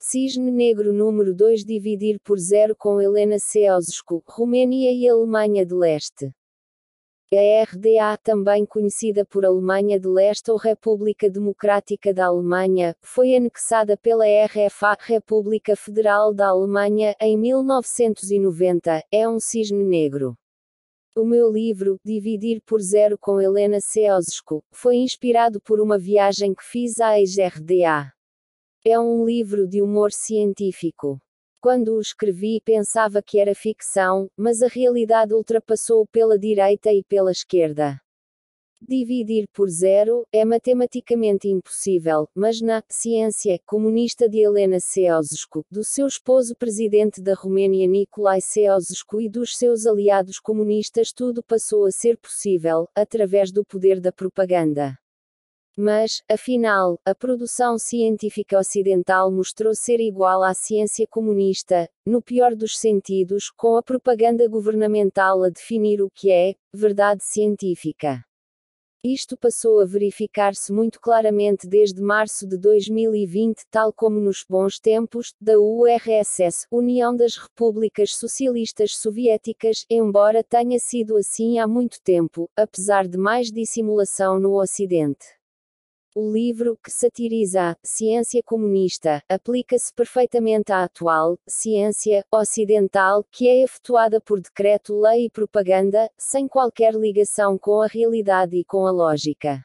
Cisne Negro número 2 dividir por zero com Helena Ceausescu, Romênia e Alemanha de Leste. A RDA, também conhecida por Alemanha de Leste ou República Democrática da Alemanha, foi anexada pela RFA, República Federal da Alemanha, em 1990. É um cisne negro. O meu livro, Dividir por Zero com Helena Ceausescu, foi inspirado por uma viagem que fiz à ex-RDA. É um livro de humor científico. Quando o escrevi pensava que era ficção, mas a realidade ultrapassou pela direita e pela esquerda. Dividir por zero é matematicamente impossível, mas na ciência comunista de Helena Ceausescu, do seu esposo presidente da Romênia Nicolae Ceausescu e dos seus aliados comunistas tudo passou a ser possível, através do poder da propaganda. Mas, afinal, a produção científica ocidental mostrou ser igual à ciência comunista, no pior dos sentidos, com a propaganda governamental a definir o que é verdade científica. Isto passou a verificar-se muito claramente desde março de 2020, tal como nos bons tempos da URSS, União das Repúblicas Socialistas Soviéticas, embora tenha sido assim há muito tempo, apesar de mais dissimulação no Ocidente. O livro, que satiriza a ciência comunista, aplica-se perfeitamente à atual ciência ocidental, que é efetuada por decreto, lei e propaganda, sem qualquer ligação com a realidade e com a lógica.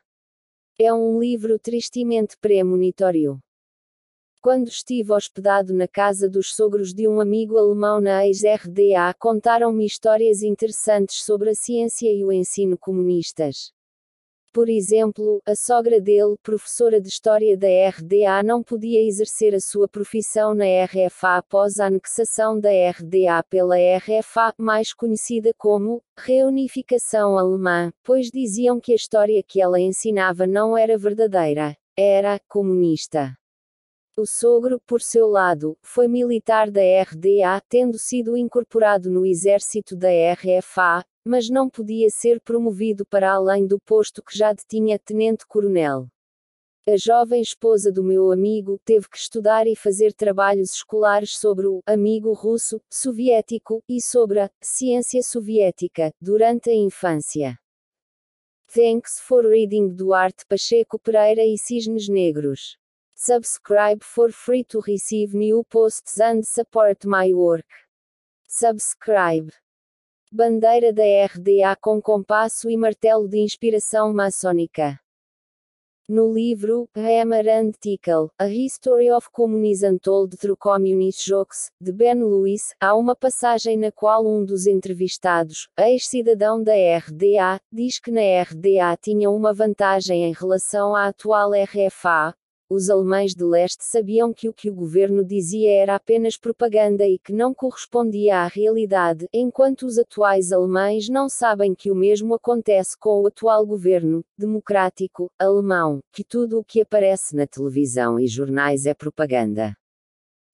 É um livro tristemente premonitório. Quando estive hospedado na casa dos sogros de um amigo alemão na ex-RDA, contaram-me histórias interessantes sobre a ciência e o ensino comunistas. Por exemplo, a sogra dele, professora de História da RDA, não podia exercer a sua profissão na RFA após a anexação da RDA pela RFA, mais conhecida como Reunificação Alemã, pois diziam que a história que ela ensinava não era verdadeira, era comunista. O sogro, por seu lado, foi militar da RDA, tendo sido incorporado no exército da RFA, mas não podia ser promovido para além do posto que já detinha tenente-coronel. A jovem esposa do meu amigo teve que estudar e fazer trabalhos escolares sobre o amigo russo, soviético, e sobre a ciência soviética, durante a infância. Thanks for reading Duarte Pacheco Pereira e Cisnes Negros. Subscribe for free to receive new posts and support my work. Subscribe. Bandeira da RDA com compasso e martelo de inspiração maçônica. No livro Hammer and Tickle, A History of Communism Told Through Communist Jokes, de Ben Lewis, há uma passagem na qual um dos entrevistados, ex-cidadão da RDA, diz que na RDA tinha uma vantagem em relação à atual RFA, os alemães de leste sabiam que o que o governo dizia era apenas propaganda e que não correspondia à realidade, enquanto os atuais alemães não sabem que o mesmo acontece com o atual governo democrático alemão, que tudo o que aparece na televisão e jornais é propaganda.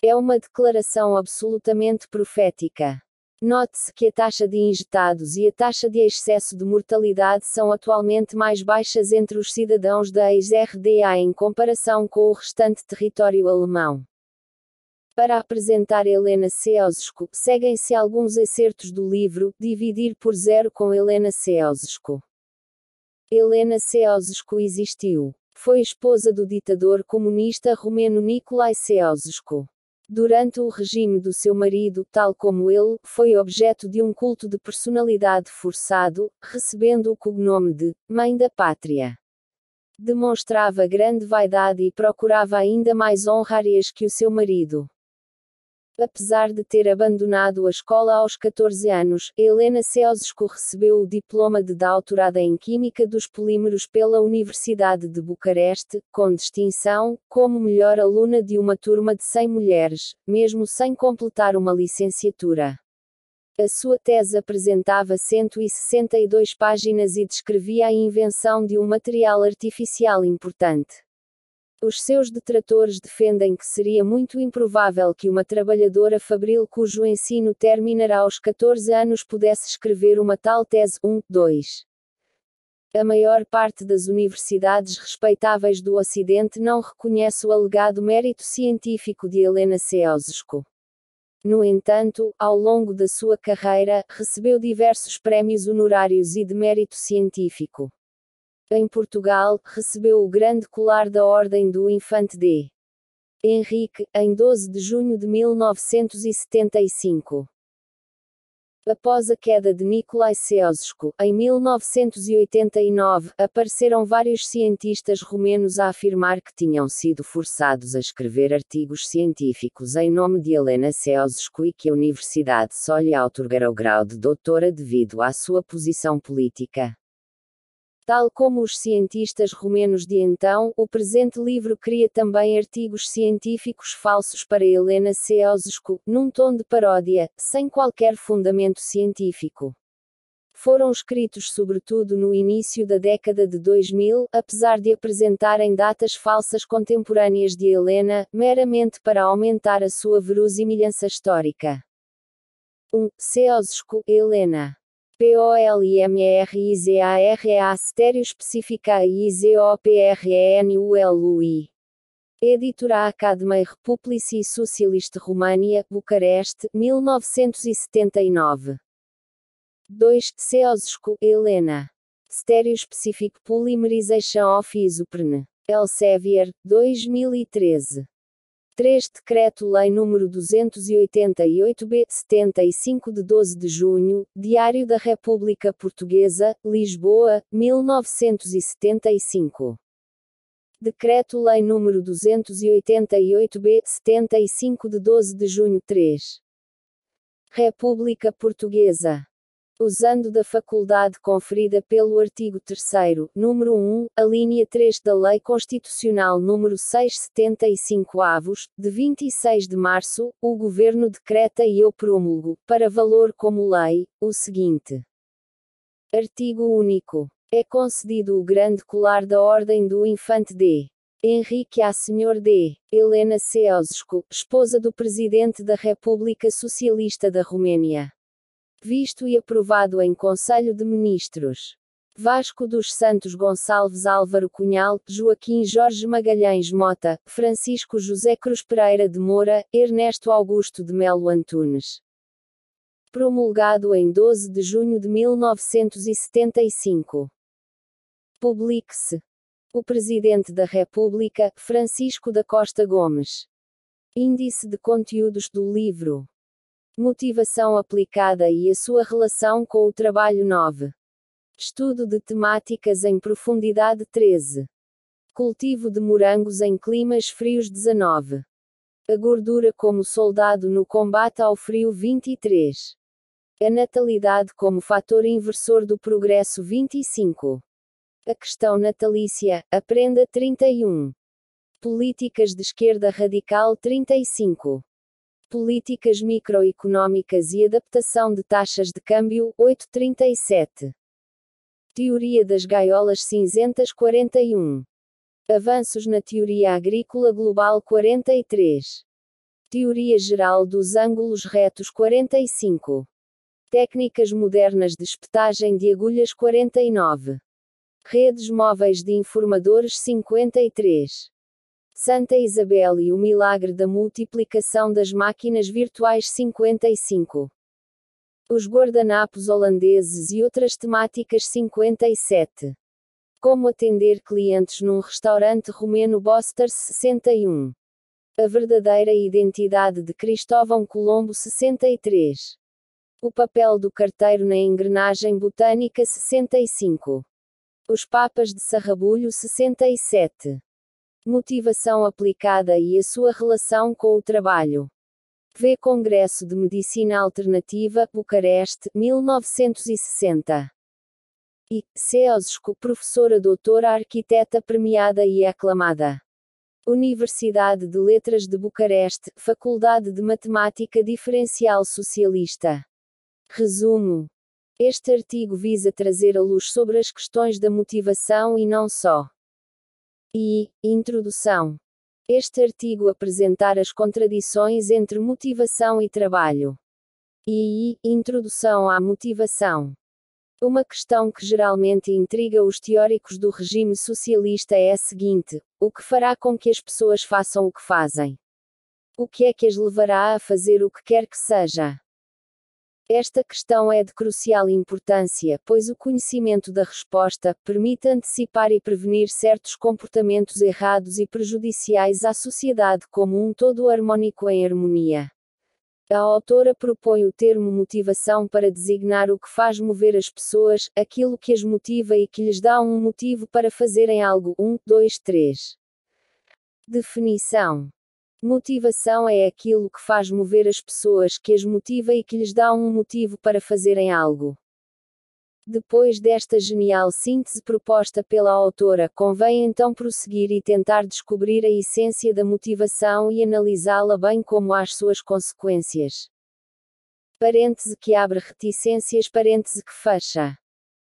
É uma declaração absolutamente profética. Note-se que a taxa de injetados e a taxa de excesso de mortalidade são atualmente mais baixas entre os cidadãos da ex-RDA em comparação com o restante território alemão. Para apresentar Helena Ceausescu, seguem-se alguns excertos do livro Dividir por Zero com Helena Ceausescu. Helena Ceausescu existiu. Foi esposa do ditador comunista romeno Nicolae Ceausescu. Durante o regime do seu marido, tal como ele, foi objeto de um culto de personalidade forçado, recebendo o cognome de Mãe da Pátria. Demonstrava grande vaidade e procurava ainda mais honrarias que o seu marido. Apesar de ter abandonado a escola aos 14 anos, Helena Ceausescu recebeu o diploma de doutorada em Química dos Polímeros pela Universidade de Bucareste, com distinção, como melhor aluna de uma turma de 100 mulheres, mesmo sem completar uma licenciatura. A sua tese apresentava 162 páginas e descrevia a invenção de um material artificial importante. Os seus detratores defendem que seria muito improvável que uma trabalhadora fabril cujo ensino terminará aos 14 anos pudesse escrever uma tal tese. 1, 2. A maior parte das universidades respeitáveis do Ocidente não reconhece o alegado mérito científico de Helena Ceausescu. No entanto, ao longo da sua carreira, recebeu diversos prémios honorários e de mérito científico. Em Portugal, recebeu o Grande Colar da Ordem do Infante D. Henrique, em 12 de junho de 1975. Após a queda de Nikolai Ceausescu, em 1989, apareceram vários cientistas romenos a afirmar que tinham sido forçados a escrever artigos científicos em nome de Helena Ceausescu e que a universidade só lhe outorgara o grau de doutora devido à sua posição política. Tal como os cientistas romenos de então, o presente livro cria também artigos científicos falsos para Helena Ceausescu, num tom de paródia, sem qualquer fundamento científico. Foram escritos sobretudo no início da década de 2000, apesar de apresentarem datas falsas contemporâneas de Helena, meramente para aumentar a sua verosimilhança histórica. 1. Ceausescu, Helena. POLIMERIZAREA Estéreo Especifica IZOPRENULUI. Editora Academia Republici Socialiste România, Bucareste, 1979. 2. Ceausescu, Helena. Stereo Specific Polymerization of Isoprene. Elsevier, 2013. 3 Decreto-Lei nº 288-B, 75 de 12 de junho, Diário da República Portuguesa, Lisboa, 1975. Decreto-Lei nº 288-B, 75 de 12 de junho 3. República Portuguesa usando da faculdade conferida pelo artigo 3 número 1, a linha 3 da Lei Constitucional número 675 avos, de 26 de março, o Governo decreta e eu promulgo, para valor como lei, o seguinte. Artigo único. É concedido o grande colar da Ordem do Infante D. Henrique a Senhor D. Helena Ceausescu, esposa do Presidente da República Socialista da Romênia visto e aprovado em Conselho de Ministros. Vasco dos Santos Gonçalves Álvaro Cunhal, Joaquim Jorge Magalhães Mota, Francisco José Cruz Pereira de Moura, Ernesto Augusto de Melo Antunes. Promulgado em 12 de junho de 1975. Publique-se. O Presidente da República, Francisco da Costa Gomes. Índice de conteúdos do livro motivação aplicada e a sua relação com o trabalho 9. Estudo de temáticas em profundidade 13. Cultivo de morangos em climas frios 19. A gordura como soldado no combate ao frio 23. A natalidade como fator inversor do progresso 25. A questão natalícia, aprenda 31. Políticas de esquerda radical 35. Políticas microeconômicas e adaptação de taxas de câmbio, 837. Teoria das gaiolas cinzentas 41. Avanços na teoria agrícola global 43. Teoria geral dos ângulos retos 45. Técnicas modernas de espetagem de agulhas 49. Redes móveis de informadores 53. Santa Isabel e o milagre da multiplicação das máquinas virtuais 55. Os guardanapos holandeses e outras temáticas 57. Como atender clientes num restaurante romeno Bosters 61. A verdadeira identidade de Cristóvão Colombo 63. O papel do carteiro na engrenagem botânica 65. Os papas de Sarrabulho 67. Motivação aplicada e a sua relação com o trabalho. V. Congresso de Medicina Alternativa, Bucareste, 1960. E. Ceausescu, professora doutora arquiteta premiada e aclamada. Universidade de Letras de Bucareste, Faculdade de Matemática Diferencial Socialista. Resumo. Este artigo visa trazer a luz sobre as questões da motivação e não só. E, introdução. Este artigo apresentar as contradições entre motivação e trabalho. E, introdução à motivação. Uma questão que geralmente intriga os teóricos do regime socialista é a seguinte: o que fará com que as pessoas façam o que fazem? O que é que as levará a fazer o que quer que seja? Esta questão é de crucial importância, pois o conhecimento da resposta permite antecipar e prevenir certos comportamentos errados e prejudiciais à sociedade como um todo harmônico em harmonia. A autora propõe o termo motivação para designar o que faz mover as pessoas, aquilo que as motiva e que lhes dá um motivo para fazerem algo. 1, 2, 3. Definição Motivação é aquilo que faz mover as pessoas, que as motiva e que lhes dá um motivo para fazerem algo. Depois desta genial síntese proposta pela autora, convém então prosseguir e tentar descobrir a essência da motivação e analisá-la bem como as suas consequências. Parêntese que abre reticências, parêntese que fecha.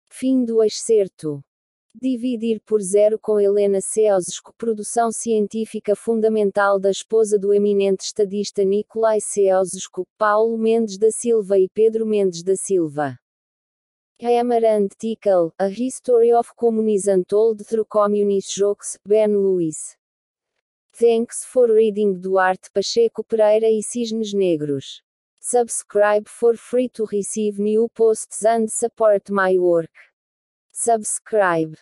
Fim do excerto. Dividir por zero com Helena Ceausescu, produção científica fundamental da esposa do eminente estadista Nicolai Ceausescu, Paulo Mendes da Silva e Pedro Mendes da Silva. Hammer and Tickle, A History of Communism Told Through Communist Jokes, Ben Lewis. Thanks for reading Duarte Pacheco Pereira e Cisnes Negros. Subscribe for free to receive new posts and support my work. Subscribe.